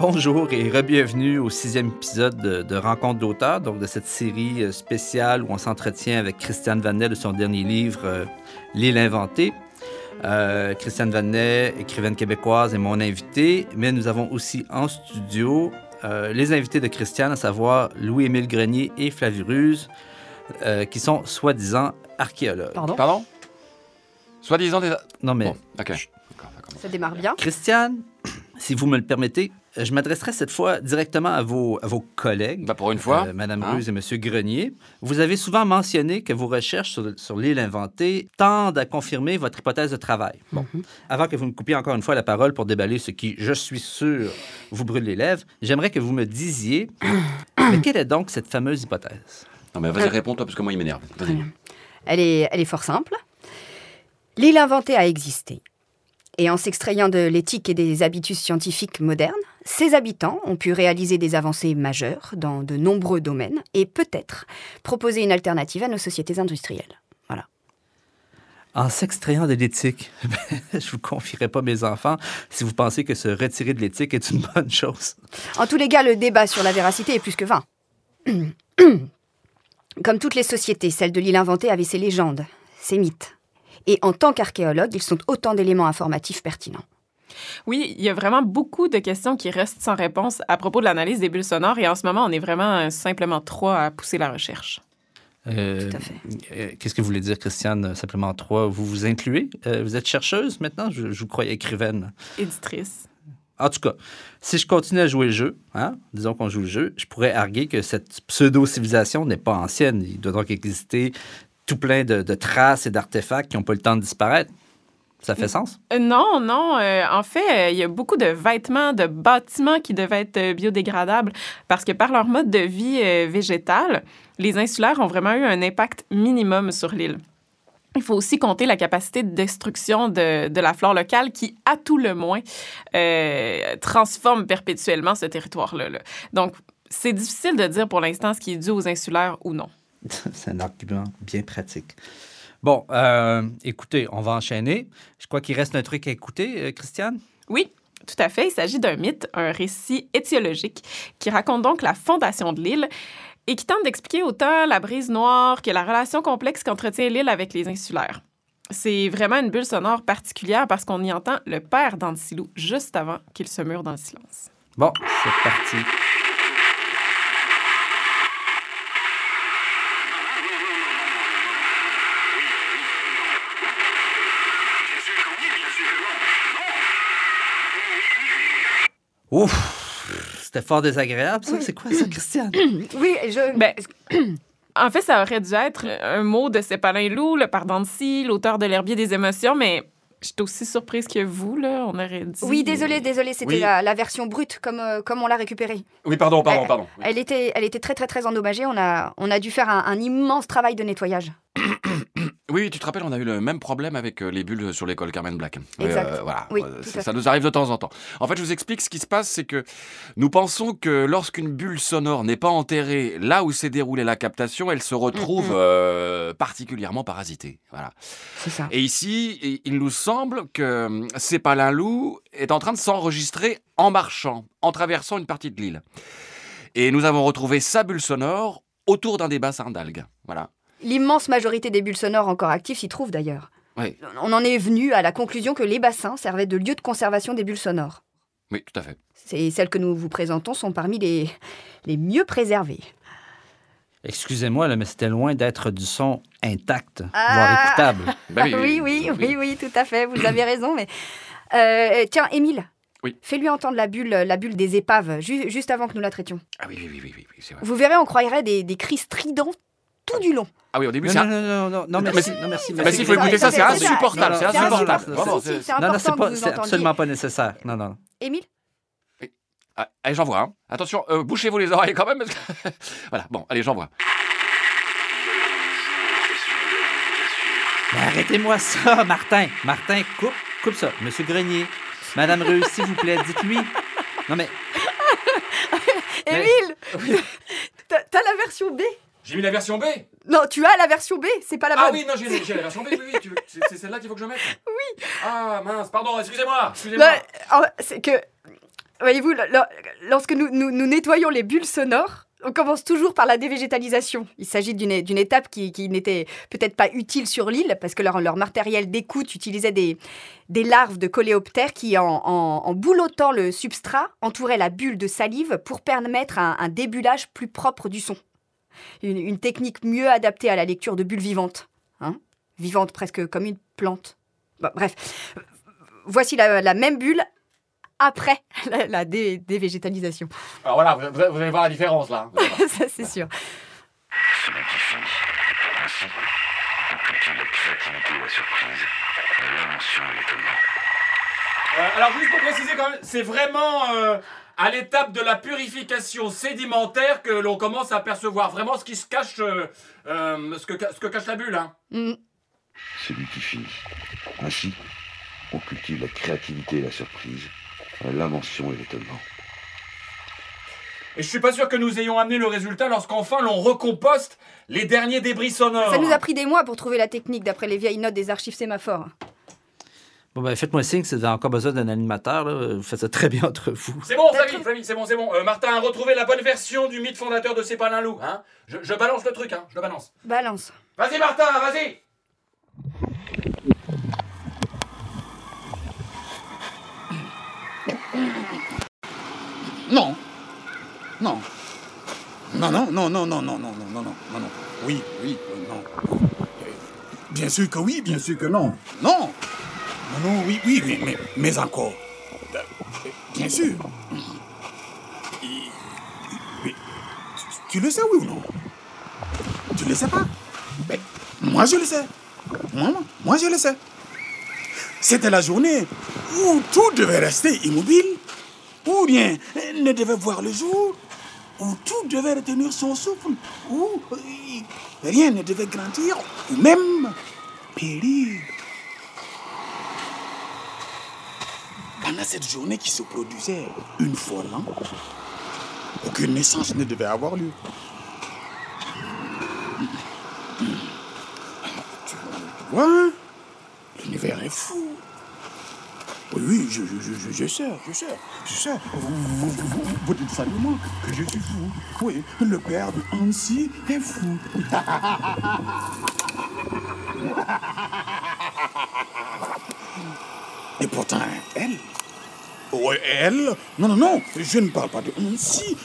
Bonjour et re-bienvenue au sixième épisode de, de Rencontre d'auteurs, donc de cette série euh, spéciale où on s'entretient avec Christiane Vanet de son dernier livre euh, L'île inventée. Euh, Christiane Vanet, écrivaine québécoise, est mon invité, mais nous avons aussi en studio euh, les invités de Christiane, à savoir Louis-Émile Grenier et Flavie euh, qui sont soi-disant archéologues. Pardon? Pardon? Soi-disant des... Non, mais Bon, ok. D'accord, d'accord. Ça démarre bien. Christiane, si vous me le permettez, je m'adresserai cette fois directement à vos, à vos collègues. Bah, pour une fois. Euh, Madame hein. Ruse et Monsieur Grenier, vous avez souvent mentionné que vos recherches sur, sur l'île inventée tendent à confirmer votre hypothèse de travail. Bon, avant que vous me coupiez encore une fois la parole pour déballer ce qui, je suis sûr, vous brûle les lèvres, j'aimerais que vous me disiez, mais quelle est donc cette fameuse hypothèse? Non, mais vas-y, réponds-toi, parce que moi, il m'énerve. Vas-y. Elle est, elle est fort simple. L'île inventée a existé. Et en s'extrayant de l'éthique et des habitudes scientifiques modernes, ses habitants ont pu réaliser des avancées majeures dans de nombreux domaines et peut-être proposer une alternative à nos sociétés industrielles. Voilà. En s'extrayant de l'éthique, je vous confierai pas mes enfants si vous pensez que se retirer de l'éthique est une bonne chose. En tous les cas, le débat sur la véracité est plus que vain. Comme toutes les sociétés, celle de l'île inventée avait ses légendes, ses mythes. Et en tant qu'archéologue, ils sont autant d'éléments informatifs pertinents. Oui, il y a vraiment beaucoup de questions qui restent sans réponse à propos de l'analyse des bulles sonores et en ce moment, on est vraiment euh, simplement trois à pousser la recherche. Euh, Tout à fait. euh, Qu'est-ce que vous voulez dire, Christiane, simplement trois? Vous vous incluez? Euh, vous êtes chercheuse maintenant? Je, je vous croyais écrivaine. Éditrice. En tout cas, si je continue à jouer le jeu, hein, disons qu'on joue le jeu, je pourrais arguer que cette pseudo-civilisation n'est pas ancienne. Il doit donc exister tout plein de, traces et d'artefacts qui n'ont pas le temps de disparaître. Ça fait sens? Euh, non, non. euh, en fait, euh, il y a beaucoup de vêtements, de bâtiments qui devaient être biodégradables parce que par leur mode de vie végétal, les insulaires ont vraiment eu un impact minimum sur l'île. Il faut aussi compter la capacité de destruction de, la flore locale qui, à tout le moins, transforme perpétuellement ce territoire-là. là. Donc, c'est difficile de dire pour l'instant ce qui est dû aux insulaires ou non. C'est un argument bien pratique. Bon, euh, écoutez, on va enchaîner. Je crois qu'il reste un truc à écouter, euh, Christiane? Oui, tout à fait. Il s'agit d'un mythe, un récit étiologique qui raconte donc la fondation de l'île et qui tente d'expliquer autant la brise noire que la relation complexe qu'entretient l'île avec les insulaires. C'est vraiment une bulle sonore particulière parce qu'on y entend le père d'Antilou juste avant qu'il se mure dans le silence. Bon, c'est parti. Ouf! C'était fort désagréable, ça. C'est quoi ça, Christiane? Oui, je. Ben, en fait, ça aurait dû être un mot de Sépalin Loup, le père d'Annecy, l'auteur de l'herbier des émotions, mais j'étais aussi surprise que vous, là. On aurait dit. Oui, désolé, désolé, c'était Oui. la, la version brute, comme, euh, comme on l'a récupérée. Oui, pardon, pardon, Euh, pardon. Oui. Elle était, elle était très, très, très endommagée. On a, on a dû faire un, un immense travail de nettoyage. Oui, tu te rappelles, on a eu le même problème avec euh, les bulles sur l'école Carmen Black. Euh, voilà, Oui, Euh, ça, nous arrive de temps en temps. En fait, je vous explique ce qui se passe, c'est que nous pensons que lorsqu'une bulle sonore n'est pas enterrée là où s'est déroulée la captation, elle se retrouve Mm, mm. euh, particulièrement parasitée. Voilà. C'est ça. Et ici, il nous semble que hum, Sépalin Loup est en train de s'enregistrer en marchant, en traversant une partie de l'île. Et nous avons retrouvé sa bulle sonore autour d'un des bassins d'algues. Voilà. L'immense majorité des bulles sonores encore actives s'y trouvent d'ailleurs. Oui. On en est venu à la conclusion que les bassins servaient de lieu de conservation des bulles sonores. Oui, tout à fait. Et celles que nous vous présentons sont parmi les, les mieux préservées. Excusez-moi, mais c'était loin d'être du son intact, Ah! voire écoutable. Ben oui, oui, oui, oui, tout à fait, vous avez raison. Mais Euh, tiens, Émile, Oui. fais-lui entendre la bulle, la bulle des épaves, ju- juste avant que nous la traitions. Ah oui, oui, oui, oui, oui, oui, c'est vrai. Vous verrez, on croirait des, des cris stridents tout du long. Ah oui, au début, Non, c'est non, non, non, non, merci, si- non, merci. S'il faut écouter ça, c'est insupportable, c'est insupportable. Non, non, c'est absolument pas nécessaire. Non, non. Émile Ah, allez, j'envoie. Hein. Attention, euh, bouchez-vous les oreilles quand même. Voilà, bon, allez, j'envoie. Mais arrêtez-moi ça, Martin. Martin, coupe, coupe ça. Monsieur Grenier, Madame Reux, s'il vous plaît, dites-lui. Non, mais Émile t'as la version B J'ai mis la version B. Non, tu as la version B, c'est pas la bonne. Ah oui, non, j'ai la version B. Oui, c'est celle-là qu'il faut que je mette. Oui. Ah mince, pardon, excusez-moi. Excusez-moi. C'est que Voyez-vous, lo- lo- lorsque nous, nous- nous nettoyons les bulles sonores, on commence toujours par la dévégétalisation. Il s'agit d'une étape qui, qui n'était peut-être pas utile sur l'île, parce que leur, leur matériel d'écoute utilisait des, des larves de coléoptères qui, en, en, en boulottant le substrat, entouraient la bulle de salive pour permettre un, un débullage plus propre du son. Une, une technique mieux adaptée à la lecture de bulles vivantes. Hein Vivantes presque comme une plante. Bref, voici la, la même bulle après la, la dé- dévégétalisation. Alors voilà, vous, allez voir la différence là. Ça, c'est sûr. Se modifie. Ainsi, on cultive la créativité et la surprise, l'invention et l'étonnement. Euh, alors juste pour préciser quand même, c'est vraiment euh, à l'étape de la purification sédimentaire que l'on commence à apercevoir vraiment ce qui se cache, euh, euh, ce, que, ca- ce que cache la bulle. Hein. Mm. Se liquifie. Ainsi, on cultive la créativité et la surprise, l'invention et l'étonnement. Et je suis pas sûr que nous ayons amené le résultat lorsqu'enfin l'on recomposte les derniers débris sonores. Ça nous a pris des mois pour trouver la technique d'après les vieilles notes des archives sémaphores. Bon, ben, faites-moi signe si vous avez encore besoin d'un animateur. là. Vous faites ça très bien entre vous. C'est bon, Flavie, Flavie, c'est bon, c'est bon. Euh, Martin a retrouvé la bonne version du mythe fondateur de Sépalin Loup. Hein je, je balance le truc, hein, je le balance. Balance. Vas-y Martin, vas-y Non. Non. Non, non, non, non, non, non, non, non, non, non, non, non. Oui, oui, euh, non. Euh, Bien sûr que oui, bien sûr que non. Non. Non, non, oui, oui, mais, mais, encore. Bien sûr. Tu, le sais, oui ou non? Tu le sais pas? Moi, je le sais. Moi, moi, moi, je le sais. C'était la journée où tout devait rester immobile, ou bien ne devait voir le jour, où tout devait retenir son souffle, où euh, rien ne devait grandir, ou même périr. Pendant cette journée qui se produisait une fois l'an, aucune naissance ne devait avoir lieu. Tu vois, l'univers est fou. Oui, oui, je, je, je, sais, je sais, je sais. Vous, vous, vous, vous, vous dites simplement que je suis fou. Oui, le père de Hansi est fou. Et pourtant, elle, Oh, elle? Non, non, non, je ne parle pas de... Si,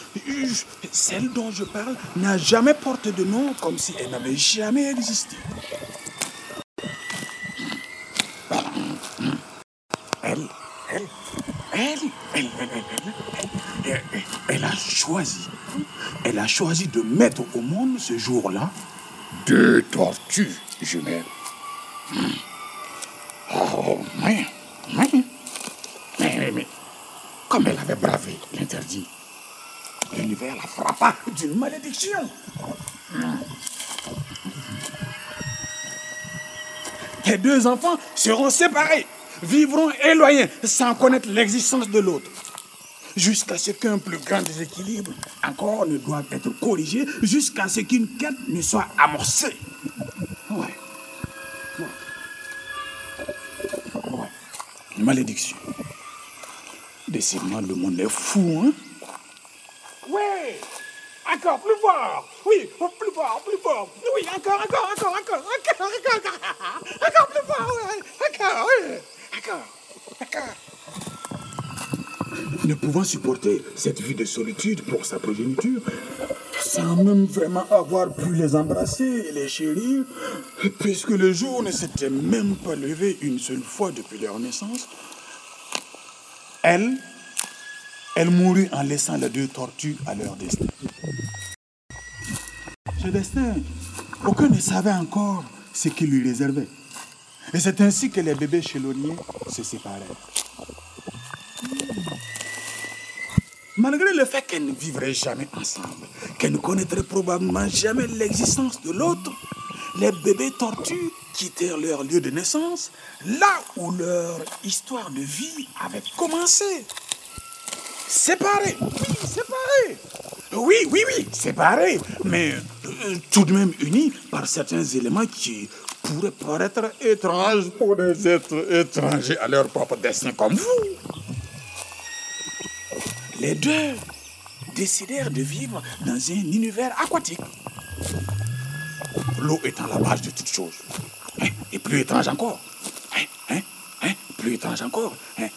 celle dont je parle n'a jamais porté de nom comme si elle n'avait jamais existé. Elle, elle, elle, elle, elle, elle, elle a choisi. Elle a choisi de mettre au monde ce jour-là deux tortues jumelles. Hmm. Oh, mais, mais comme elle avait bravé l'interdit, l'univers la frappa d'une malédiction. Les deux enfants seront séparés, vivront éloignés sans connaître l'existence de l'autre. Jusqu'à ce qu'un plus grand déséquilibre encore ne doive être corrigé, jusqu'à ce qu'une quête ne soit amorcée. Ouais. Ouais. Ouais. Malédiction. Baissez-moi, le monde est fou, hein. Ouais Encore plus fort. Oui, plus fort, plus fort. Oui, encore, encore, encore, encore, encore, encore, encore Encore plus fort Encore, oui Encore, encore. Ne pouvant supporter cette vie de solitude pour sa progéniture, sans même vraiment avoir pu les embrasser et les chérir, puisque le jour ne s'était même pas levé une seule fois depuis leur naissance, elle, elle mourut en laissant les deux tortues à leur destin. Ce destin, aucun ne savait encore ce qu'il lui réservait. Et c'est ainsi que les bébés chelonniers se séparèrent. Malgré le fait qu'elles ne vivraient jamais ensemble, qu'elles ne connaîtraient probablement jamais l'existence de l'autre, les bébés tortues quittèrent leur lieu de naissance, là où leur histoire de vie avait commencé. Séparés, oui, séparés. Oui, oui, oui, séparés, mais euh, tout de même unis par certains éléments qui pourraient paraître étranges pour des êtres étrangers à leur propre destin comme vous. les deux décidèrent de vivre dans un univers aquatique. L'eau étant la base de toute chose. Hein, Et plus étrange encore. Hein, hein, hein, Plus étrange encore. hein,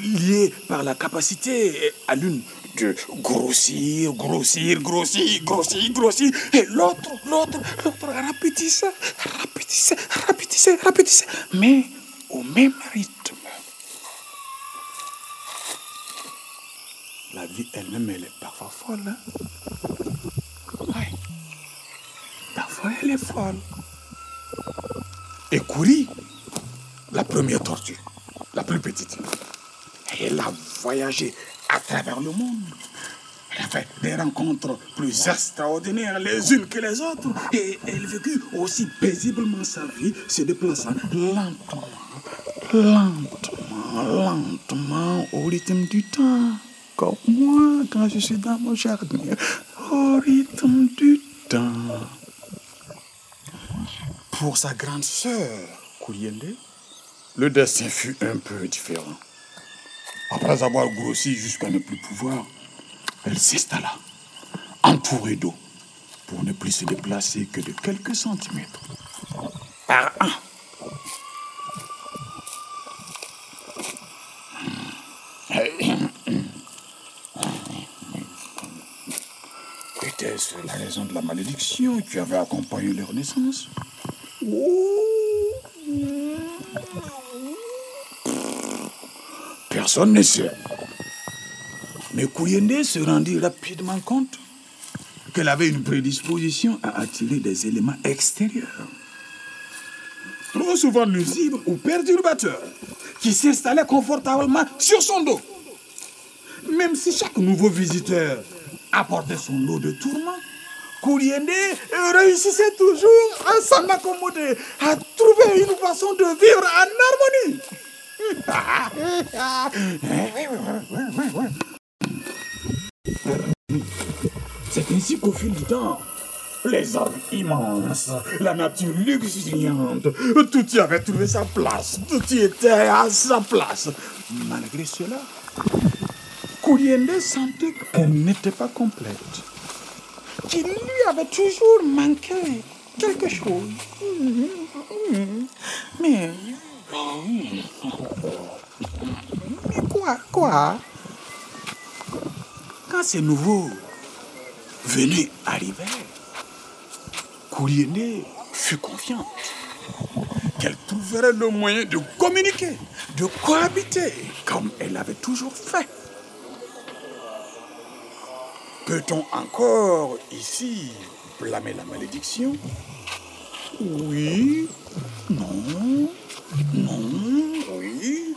Lié par la capacité à l'une de grossir, grossir, grossir, grossir, grossir. Et l'autre, l'autre, l'autre rapetissait, rapetissait, rapetissait, rapetissait. Mais au même rythme. La vie elle-même, elle est parfois folle. Hein? Parfois, elle est folle. Et Kouri, la première tortue, la plus petite, elle a voyagé à travers le monde. Elle a fait des rencontres plus extraordinaires les unes que les autres. Et elle vécut aussi paisiblement sa vie, se déplaçant lentement, lentement, lentement au rythme du temps. Comme moi quand je suis dans mon jardin, au rythme du temps. Pour sa grande sœur, le destin fut un peu différent. Après avoir grossi jusqu'à ne plus pouvoir, elle s'installa, entourée d'eau, pour ne plus se déplacer que de quelques centimètres par an. Était-ce la raison de la malédiction qui avait accompagné leur naissance? Personne ne sait. Mais Kouyende se rendit rapidement compte qu'elle avait une prédisposition à attirer des éléments extérieurs. Trop souvent nuisibles ou perturbateurs, qui s'installaient confortablement sur son dos. Même si chaque nouveau visiteur apportait son lot de tourments, Kouriende réussissait toujours à s'en accommoder, à trouver une façon de vivre en harmonie. C'est ainsi qu'au fil du temps, les arbres immenses, la nature luxuriante, tout y avait trouvé sa place, tout y était à sa place. Malgré cela, Kouriende sentait qu'elle n'était pas complète, qu'il lui avait toujours manqué quelque chose. Mais... Mais quoi, quoi? Quand ces nouveaux venus arriver, Kouriene fut confiante qu'elle trouverait le moyen de communiquer, de cohabiter, comme elle avait toujours fait. Peut-on encore ici blâmer la malédiction? Oui, non, non, oui,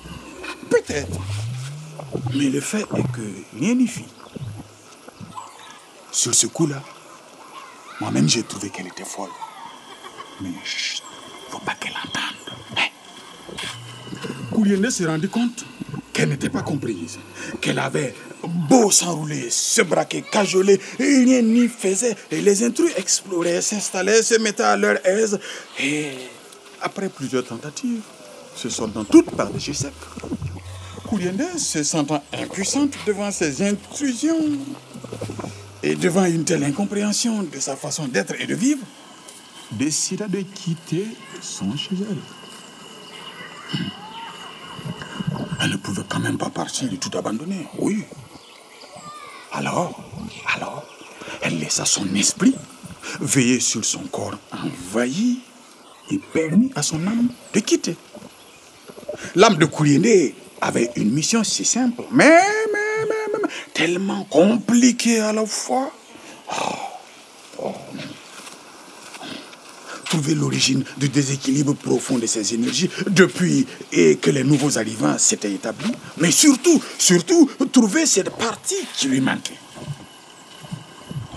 peut-être. Mais le fait est que rien n'y fit. Sur ce coup-là, moi-même j'ai trouvé qu'elle était folle. Mais chut, faut pas qu'elle entende. Hein? Kouriene se rendit compte qu'elle n'était pas comprise, qu'elle avait beau s'enrouler, se braquer, cajoler, rien n'y faisait. Et les intrus exploraient, s'installaient, se mettaient à leur aise. Et après plusieurs tentatives, se soldant toutes par des jets secs, Kouriende, se sentant impuissante devant ces intrusions et devant une telle incompréhension de sa façon d'être et de vivre, décida de quitter son chez elle. Elle ne pouvait quand même pas partir et tout abandonner. Oui. Alors, alors, elle laissa son esprit veiller sur son corps envahi et permit à son âme de quitter. L'âme de Kouriene avait une mission si simple, mais, tellement compliquée à la fois. Oh. Trouver l'origine du déséquilibre profond de ces énergies depuis et que les nouveaux arrivants s'étaient établis, mais surtout, surtout, trouver cette partie qui lui manquait.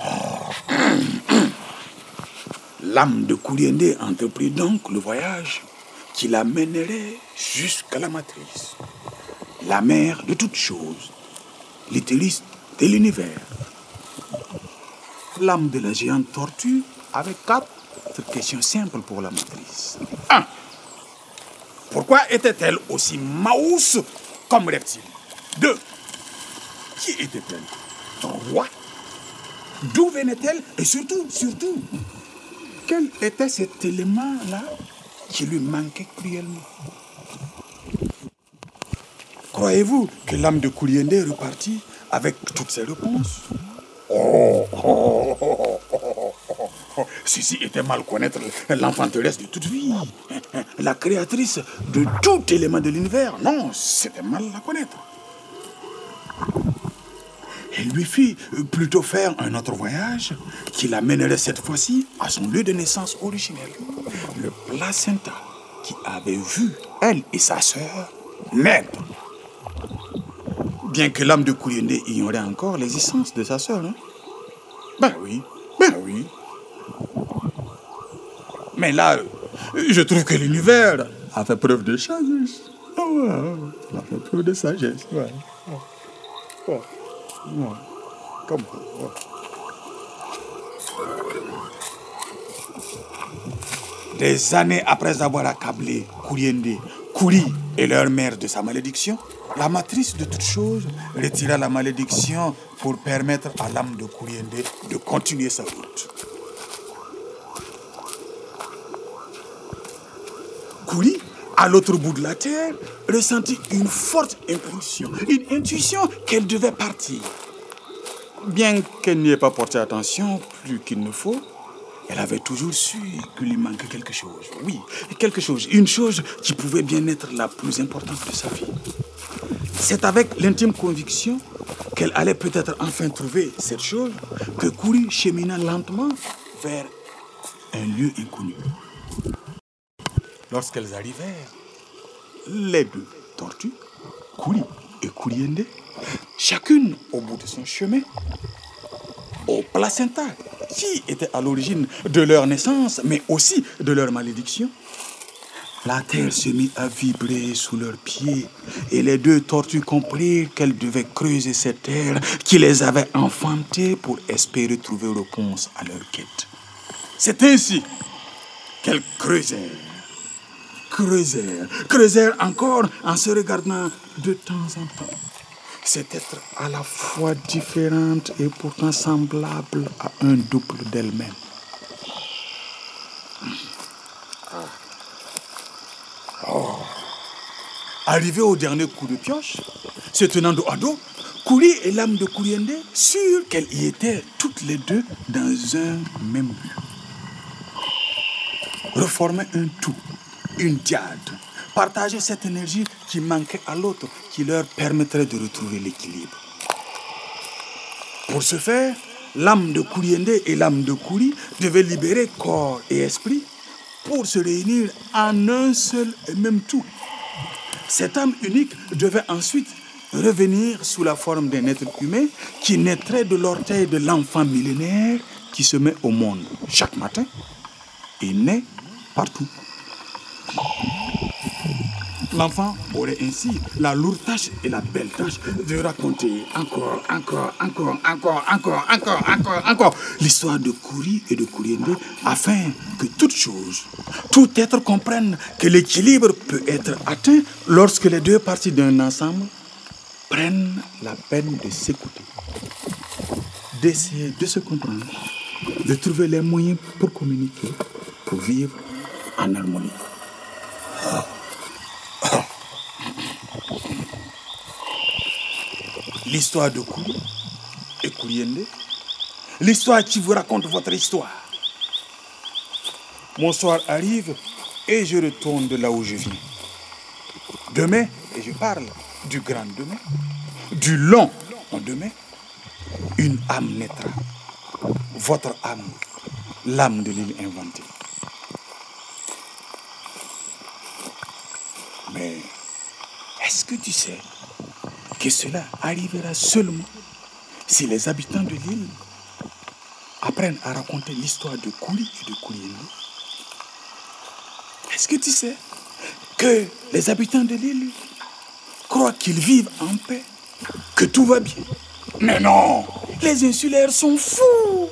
L'âme de Kouriende entreprit donc le voyage qui l'amènerait jusqu'à la matrice, la mère de toutes choses, l'utérus de l'univers. L'âme de la géante tortue avait quatre questions simples pour la matrice. 1. Pourquoi était-elle aussi maousse comme reptile? 2. Qui était-elle? Trois D'où venait-elle? Et surtout, surtout, quel était cet élément-là qui lui manquait cruellement? Croyez-vous que l'âme de Kouliende est repartie avec toutes ses réponses? Oh, oh, oh, oh. Ceci était mal connaître l'enfanteresse de toute vie, la créatrice de tout élément de l'univers. Non, c'était mal la connaître. Elle lui fit plutôt faire un autre voyage qui l'amènerait cette fois-ci à son lieu de naissance originel, le placenta, qui avait vu elle et sa sœur naître. Bien que l'âme de Kouliende ignorait encore l'existence de sa sœur. Hein? Ben oui, ben oui. Mais là, je trouve que l'univers a fait preuve de sagesse. Ah ouais, il a fait preuve de sagesse. Ouais. Ouais. Ouais. Comme ouais. Des années après avoir accablé Kouriende, Kouri et leur mère de sa malédiction, la matrice de toutes choses retira la malédiction pour permettre à l'âme de Kouriende de continuer sa route. Kouri, à l'autre bout de la terre, ressentit une forte impulsion, une intuition qu'elle devait partir. Bien qu'elle n'y ait pas porté attention plus qu'il ne faut, elle avait toujours su qu'il lui manquait quelque chose. Oui, quelque chose. Une chose qui pouvait bien être la plus importante de sa vie. C'est avec l'intime conviction qu'elle allait peut-être enfin trouver cette chose que Kouri chemina lentement vers un lieu inconnu. Lorsqu'elles arrivèrent, les deux tortues, Kouri et Kouriende, chacune au bout de son chemin, au placenta, qui était à l'origine de leur naissance, mais aussi de leur malédiction. La terre se mit à vibrer sous leurs pieds et les deux tortues comprirent qu'elles devaient creuser cette terre qui les avait enfantées pour espérer trouver réponse à leur quête. C'est ainsi qu'elles creusèrent, creusèrent, creusèrent encore en se regardant de temps en temps. C'est être à la fois différente et pourtant semblable à un double d'elle-même. Oh. Arrivé au dernier coup de pioche, se tenant dos à dos, Kouri et l'âme de Kouriende, sûres qu'elles y étaient toutes les deux dans un même but, reformaient un tout, une diade, partageaient cette énergie qui manquait à l'autre, qui leur permettrait de retrouver l'équilibre. Pour ce faire, l'âme de Kouriende et l'âme de Kouri devaient libérer corps et esprit pour se réunir en un seul et même tout. Cette âme unique devait ensuite revenir sous la forme d'un être humain qui naîtrait de l'orteil de l'enfant millénaire qui se met au monde chaque matin et naît partout. L'enfant aurait ainsi la lourde tâche et la belle tâche de raconter encore, encore, encore, encore, encore, encore, encore, encore l'histoire de Kouri et de Kouriende afin que toute chose, tout être comprenne que l'équilibre peut être atteint lorsque les deux parties d'un ensemble prennent la peine de s'écouter, d'essayer de se comprendre, de trouver les moyens pour communiquer, pour vivre en harmonie. L'histoire de Kouri et Kouriende, l'histoire qui vous raconte votre histoire. Mon soir arrive et je retourne de là où je viens. Demain, et je parle du grand demain, du long demain, une âme naîtra. Votre âme, l'âme de l'île inventée. Mais est-ce que tu sais que cela arrivera seulement si les habitants de l'île apprennent à raconter l'histoire de Kouri et de Kouriendo Est-ce que tu sais que les habitants de l'île croient qu'ils vivent en paix, que tout va bien? Mais non! Les insulaires sont fous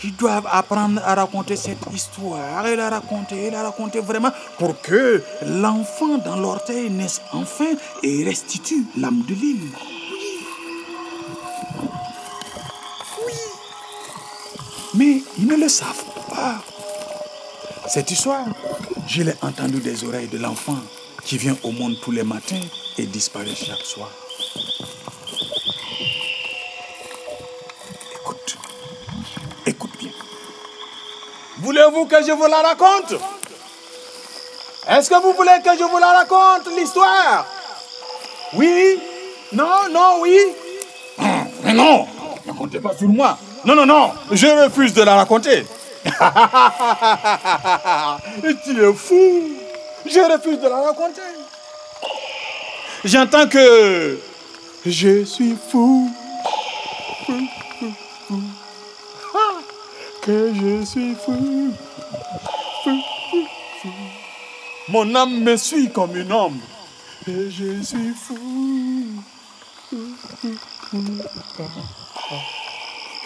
qui doivent apprendre à raconter cette histoire et la raconter et la raconter vraiment pour que l'enfant dans l'orteil naisse enfin et restitue l'âme de l'île. Oui. oui. Mais ils ne le savent pas. Cette histoire, je l'ai entendue des oreilles de l'enfant qui vient au monde tous les matins et disparaît chaque soir. Voulez-vous que je vous la raconte? Est-ce que vous voulez que je vous la raconte, l'histoire? Oui? Non, non, oui? Mais non Ne comptez pas sur moi. Non, non, non, je refuse de la raconter. tu es fou. Je refuse de la raconter. J'entends que je suis fou. Que je suis fou. Fou, fou, fou. Mon âme me suit comme une ombre. Et je suis fou. Fou, fou, fou.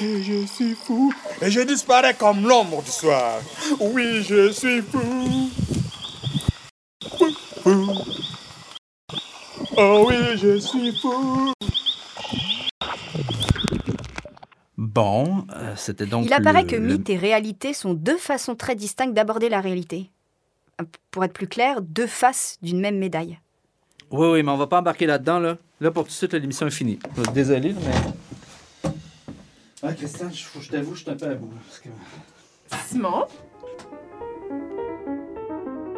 Et je suis fou. Et je disparais comme l'ombre du soir. Oui, je suis fou. Fou, fou. Oh oui, je suis fou. Bon, euh, c'était donc. Il apparaît le- que le- mythe et réalité sont deux façons très distinctes d'aborder la réalité. Euh, Pour être plus clair, deux faces d'une même médaille. Oui, oui, mais on va pas embarquer là-dedans, là. Là, pour tout de suite, l'émission est finie. Désolé, mais. Ah, Christian, je, je t'avoue, je suis un peu à bout. Simon,